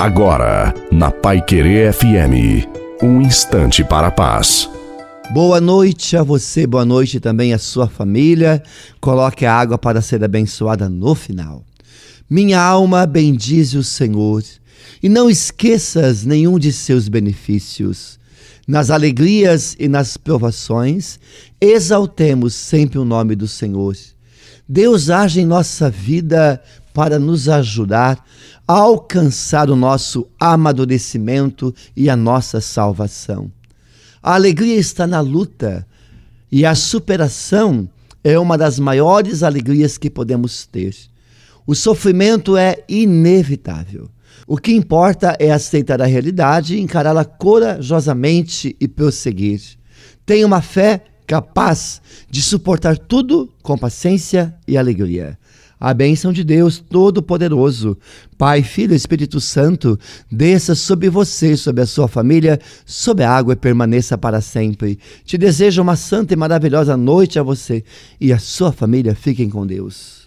Agora, na Pai Querer FM, um instante para a paz. Boa noite a você, boa noite também à sua família. Coloque a água para ser abençoada no final. Minha alma bendize o Senhor e não esqueças nenhum de seus benefícios. Nas alegrias e nas provações, exaltemos sempre o nome do Senhor. Deus age em nossa vida para nos ajudar a alcançar o nosso amadurecimento e a nossa salvação. A alegria está na luta e a superação é uma das maiores alegrias que podemos ter. O sofrimento é inevitável. O que importa é aceitar a realidade, encará-la corajosamente e prosseguir. Tenha uma fé capaz de suportar tudo com paciência e alegria. A bênção de Deus Todo-Poderoso, Pai, Filho e Espírito Santo, desça sobre você, sobre a sua família, sobre a água e permaneça para sempre. Te desejo uma santa e maravilhosa noite a você e a sua família. Fiquem com Deus.